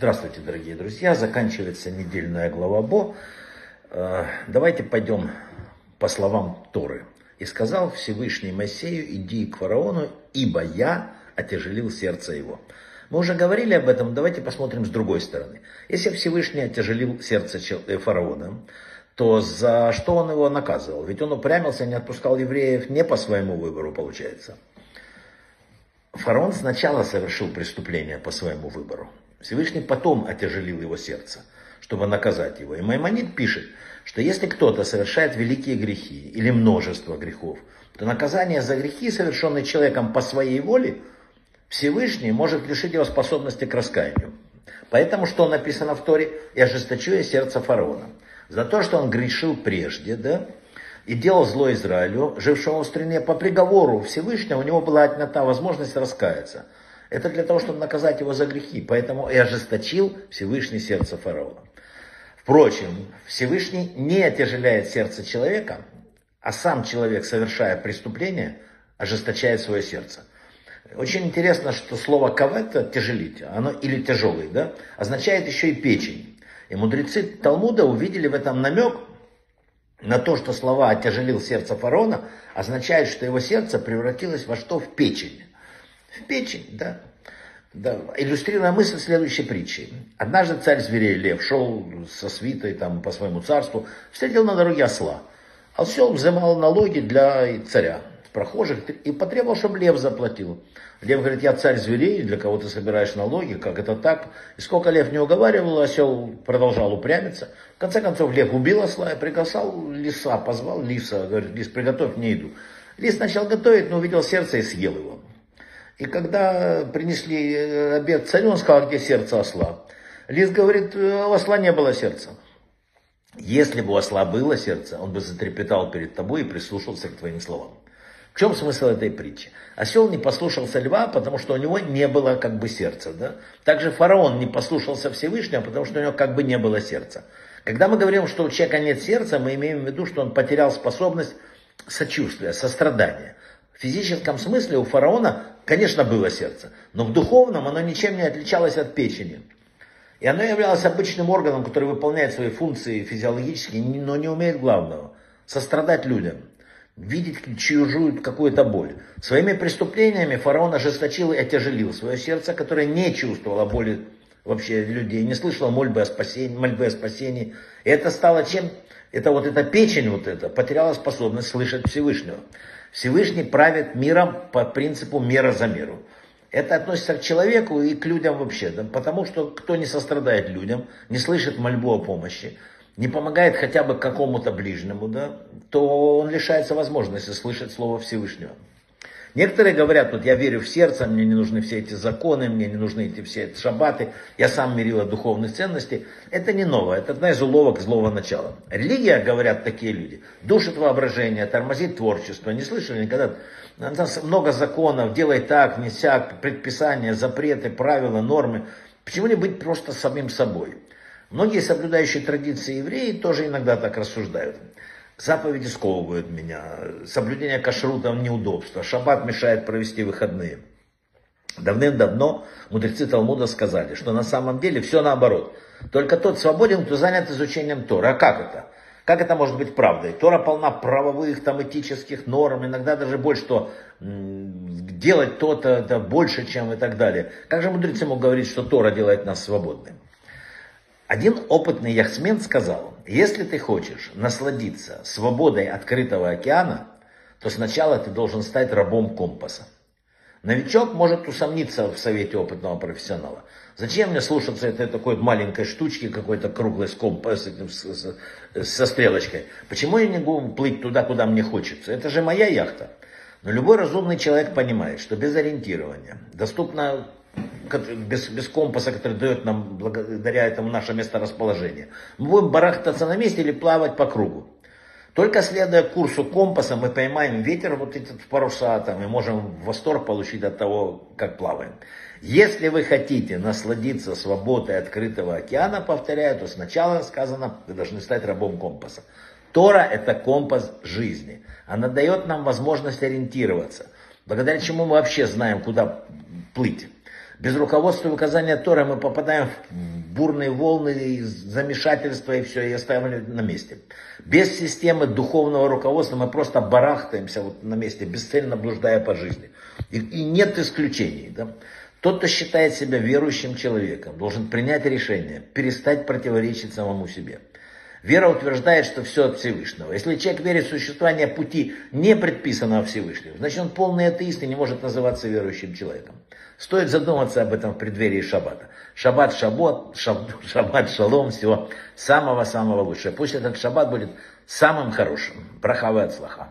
Здравствуйте, дорогие друзья. Заканчивается недельная глава Бо. Э, давайте пойдем по словам Торы. «И сказал Всевышний Моисею, иди к фараону, ибо я отяжелил сердце его». Мы уже говорили об этом, давайте посмотрим с другой стороны. Если Всевышний отяжелил сердце э, фараона, то за что он его наказывал? Ведь он упрямился, не отпускал евреев не по своему выбору, получается. Фараон сначала совершил преступление по своему выбору. Всевышний потом отяжелил его сердце, чтобы наказать его. И Маймонид пишет, что если кто-то совершает великие грехи или множество грехов, то наказание за грехи, совершенные человеком по своей воле, Всевышний может лишить его способности к раскаянию. Поэтому, что написано в Торе, «И ожесточу я сердце фараона». За то, что он грешил прежде, да, и делал зло Израилю, жившему в стране, по приговору Всевышнего у него была отнята возможность раскаяться. Это для того, чтобы наказать его за грехи. Поэтому и ожесточил Всевышний сердце фараона. Впрочем, Всевышний не отяжеляет сердце человека, а сам человек, совершая преступление, ожесточает свое сердце. Очень интересно, что слово кавет, тяжелить, оно или тяжелый, да, означает еще и печень. И мудрецы Талмуда увидели в этом намек на то, что слова «отяжелил сердце фараона» означает, что его сердце превратилось во что? В печень. Печень, да. Да, иллюстрируя мысль следующей притчи. Однажды царь зверей Лев шел со свитой там, по своему царству, встретил на дороге осла. Осел взимал налоги для царя прохожих и потребовал, чтобы лев заплатил. Лев говорит, я царь зверей, для кого ты собираешь налоги, как это так? И сколько лев не уговаривал, осел продолжал упрямиться. В конце концов, лев убил осла и приглашал лиса, позвал лиса, говорит, лис, приготовь мне еду. Лис начал готовить, но увидел сердце и съел его. И когда принесли э, обед царю, он сказал, где сердце осла. Лис говорит, у осла не было сердца. Если бы у осла было сердце, он бы затрепетал перед тобой и прислушался к твоим словам. В чем смысл этой притчи? Осел не послушался льва, потому что у него не было как бы сердца. Да? Также фараон не послушался Всевышнего, потому что у него как бы не было сердца. Когда мы говорим, что у человека нет сердца, мы имеем в виду, что он потерял способность сочувствия, сострадания. В физическом смысле у фараона, конечно, было сердце, но в духовном оно ничем не отличалось от печени. И оно являлось обычным органом, который выполняет свои функции физиологически, но не умеет главного – сострадать людям видеть чужую какую-то боль. Своими преступлениями фараон ожесточил и отяжелил свое сердце, которое не чувствовало боли вообще людей, не слышало мольбы о спасении, мольбы о спасении. И это стало чем? Это вот эта печень вот эта потеряла способность слышать Всевышнего. Всевышний правит миром по принципу мера за меру. Это относится к человеку и к людям вообще, да, потому что кто не сострадает людям, не слышит мольбу о помощи, не помогает хотя бы какому-то ближнему, да, то он лишается возможности слышать Слово Всевышнего. Некоторые говорят, вот я верю в сердце, мне не нужны все эти законы, мне не нужны эти все эти шабаты, я сам мирил от духовных ценностей. Это не новое, это одна из уловок злого начала. Религия, говорят такие люди, душит воображение, тормозит творчество. Не слышали никогда? У нас много законов, делай так, не сяк, предписания, запреты, правила, нормы. Почему не быть просто самим собой? Многие соблюдающие традиции евреи тоже иногда так рассуждают. Заповеди сковывают меня, соблюдение кашрута неудобство, шаббат мешает провести выходные. Давным-давно мудрецы Талмуда сказали, что на самом деле все наоборот. Только тот свободен, кто занят изучением Тора. А как это? Как это может быть правдой? Тора полна правовых, там, этических норм, иногда даже больше, что делать то-то больше, чем и так далее. Как же мудрецы могут говорить, что Тора делает нас свободными? Один опытный яхтсмен сказал, если ты хочешь насладиться свободой открытого океана, то сначала ты должен стать рабом компаса. Новичок может усомниться в совете опытного профессионала. Зачем мне слушаться этой такой маленькой штучки, какой-то круглой с компас, со стрелочкой? Почему я не могу плыть туда, куда мне хочется? Это же моя яхта. Но любой разумный человек понимает, что без ориентирования доступно без, без компаса, который дает нам благодаря этому наше месторасположение. Мы будем барахтаться на месте или плавать по кругу. Только следуя курсу компаса, мы поймаем ветер, вот этот паруса, там, и можем восторг получить от того, как плаваем. Если вы хотите насладиться свободой открытого океана, повторяю, то сначала сказано, вы должны стать рабом компаса. Тора – это компас жизни. Она дает нам возможность ориентироваться, благодаря чему мы вообще знаем, куда плыть. Без руководства и указания Тора мы попадаем в бурные волны, и замешательства и все, и оставили на месте. Без системы духовного руководства мы просто барахтаемся вот на месте, бесцельно блуждая по жизни. И, и нет исключений. Да? Тот, кто считает себя верующим человеком, должен принять решение, перестать противоречить самому себе. Вера утверждает, что все от Всевышнего. Если человек верит в существование пути, не предписанного Всевышним, значит он полный атеист и не может называться верующим человеком. Стоит задуматься об этом в преддверии шаббата. Шаббат, шаббат, шаббат, шалом, всего самого-самого лучшего. Пусть этот шаббат будет самым хорошим. Брахава от слаха.